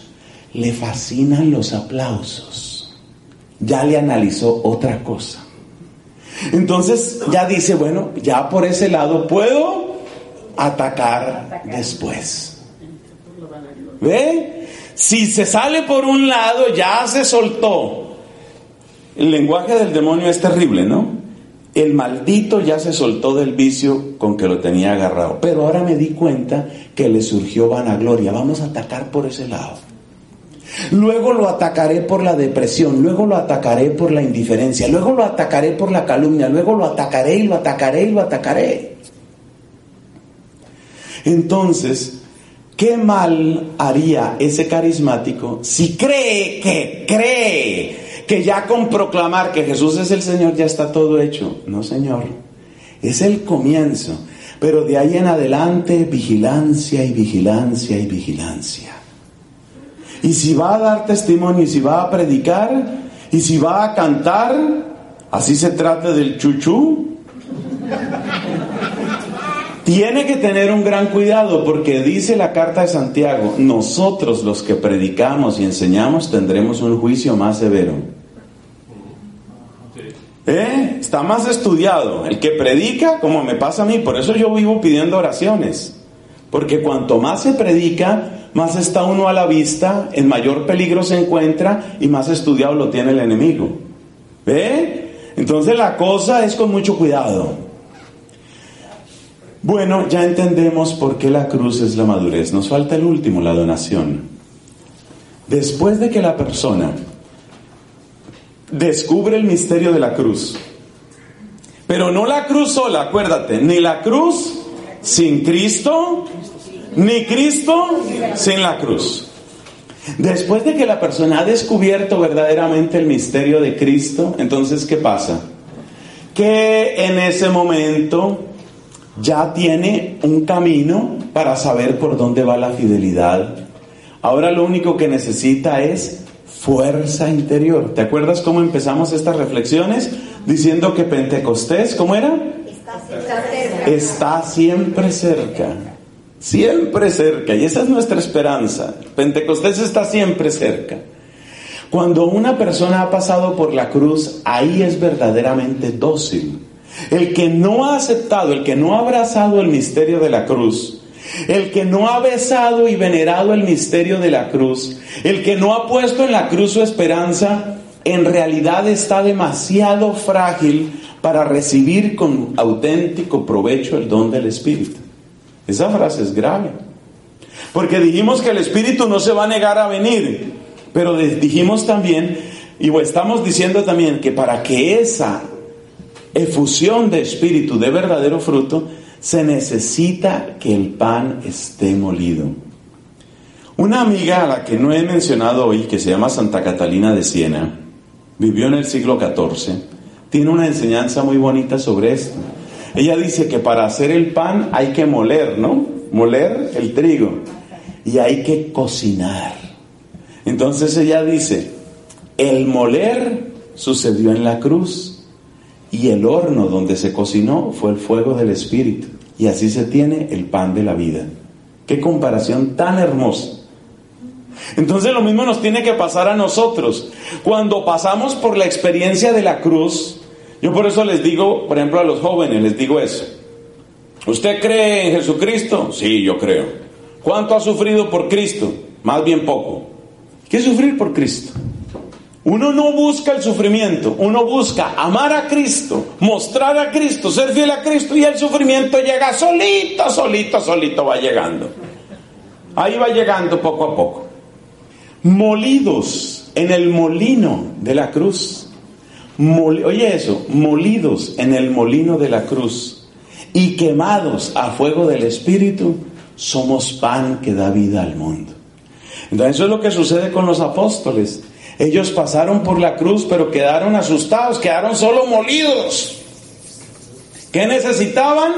le fascinan los aplausos. Ya le analizó otra cosa. Entonces ya dice, bueno, ya por ese lado puedo atacar después. ¿Ve? Si se sale por un lado, ya se soltó. El lenguaje del demonio es terrible, ¿no? El maldito ya se soltó del vicio con que lo tenía agarrado. Pero ahora me di cuenta que le surgió vanagloria. Vamos a atacar por ese lado. Luego lo atacaré por la depresión, luego lo atacaré por la indiferencia, luego lo atacaré por la calumnia, luego lo atacaré y lo atacaré y lo atacaré. Entonces, ¿qué mal haría ese carismático si cree que, cree que ya con proclamar que Jesús es el Señor ya está todo hecho? No, Señor, es el comienzo, pero de ahí en adelante vigilancia y vigilancia y vigilancia. Y si va a dar testimonio, y si va a predicar, y si va a cantar, así se trata del chuchú, tiene que tener un gran cuidado porque dice la carta de Santiago, nosotros los que predicamos y enseñamos tendremos un juicio más severo. ¿Eh? Está más estudiado. El que predica, como me pasa a mí, por eso yo vivo pidiendo oraciones. Porque cuanto más se predica, más está uno a la vista, en mayor peligro se encuentra y más estudiado lo tiene el enemigo. ¿Ve? Entonces la cosa es con mucho cuidado. Bueno, ya entendemos por qué la cruz es la madurez. Nos falta el último, la donación. Después de que la persona descubre el misterio de la cruz, pero no la cruz sola, acuérdate, ni la cruz sin Cristo, ni Cristo sin la cruz. Después de que la persona ha descubierto verdaderamente el misterio de Cristo, entonces ¿qué pasa? Que en ese momento ya tiene un camino para saber por dónde va la fidelidad. Ahora lo único que necesita es fuerza interior. ¿Te acuerdas cómo empezamos estas reflexiones? Diciendo que Pentecostés, ¿cómo era? Está, siempre cerca. Siempre cerca. Y esa es nuestra esperanza. Pentecostés está siempre cerca. Cuando una persona ha pasado por la cruz, ahí es verdaderamente dócil. El que no ha aceptado, el que no ha abrazado el misterio de la cruz, el que no ha besado y venerado el misterio de la cruz, el que no ha puesto en la cruz su esperanza, en realidad está demasiado frágil para recibir con auténtico provecho el don del Espíritu. Esa frase es grave. Porque dijimos que el Espíritu no se va a negar a venir, pero dijimos también, y estamos diciendo también, que para que esa efusión de Espíritu de verdadero fruto, se necesita que el pan esté molido. Una amiga a la que no he mencionado hoy, que se llama Santa Catalina de Siena, vivió en el siglo XIV, tiene una enseñanza muy bonita sobre esto. Ella dice que para hacer el pan hay que moler, ¿no? Moler el trigo y hay que cocinar. Entonces ella dice, el moler sucedió en la cruz y el horno donde se cocinó fue el fuego del Espíritu. Y así se tiene el pan de la vida. Qué comparación tan hermosa. Entonces lo mismo nos tiene que pasar a nosotros. Cuando pasamos por la experiencia de la cruz, yo por eso les digo, por ejemplo, a los jóvenes, les digo eso. ¿Usted cree en Jesucristo? Sí, yo creo. ¿Cuánto ha sufrido por Cristo? Más bien poco. ¿Qué es sufrir por Cristo? Uno no busca el sufrimiento, uno busca amar a Cristo, mostrar a Cristo, ser fiel a Cristo y el sufrimiento llega solito, solito, solito va llegando. Ahí va llegando poco a poco. Molidos en el molino de la cruz. oye eso, molidos en el molino de la cruz y quemados a fuego del Espíritu, somos pan que da vida al mundo. Entonces eso es lo que sucede con los apóstoles. Ellos pasaron por la cruz, pero quedaron asustados, quedaron solo molidos. ¿Qué necesitaban?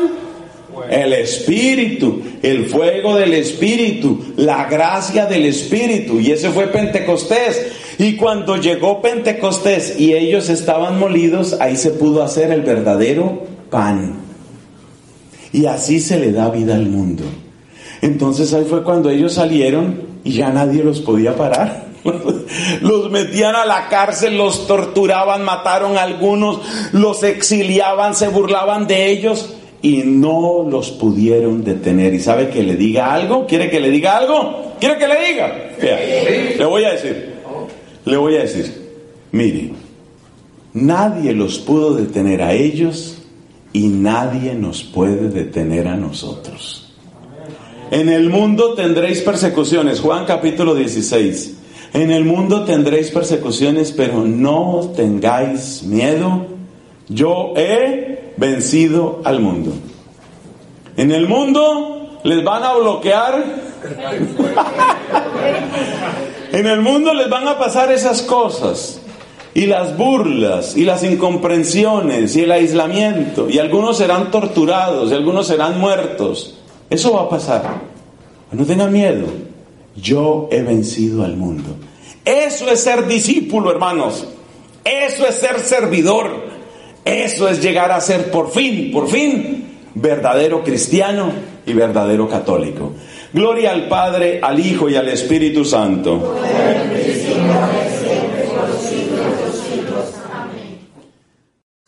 El Espíritu, el fuego del Espíritu, la gracia del Espíritu. Y ese fue Pentecostés. Y cuando llegó Pentecostés y ellos estaban molidos, ahí se pudo hacer el verdadero pan. Y así se le da vida al mundo. Entonces ahí fue cuando ellos salieron y ya nadie los podía parar. Los metían a la cárcel, los torturaban, mataron a algunos, los exiliaban, se burlaban de ellos y no los pudieron detener. ¿Y sabe que le diga algo? ¿Quiere que le diga algo? ¿Quiere que le diga? le voy a decir, le voy a decir, mire, nadie los pudo detener a ellos y nadie nos puede detener a nosotros. En el mundo tendréis persecuciones, Juan capítulo 16. En el mundo tendréis persecuciones, pero no tengáis miedo. Yo he vencido al mundo. En el mundo les van a bloquear. en el mundo les van a pasar esas cosas. Y las burlas, y las incomprensiones, y el aislamiento. Y algunos serán torturados, y algunos serán muertos. Eso va a pasar. No tengan miedo yo he vencido al mundo. Eso es ser discípulo, hermanos. Eso es ser servidor. Eso es llegar a ser por fin, por fin, verdadero cristiano y verdadero católico. Gloria al Padre, al Hijo y al Espíritu Santo.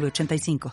85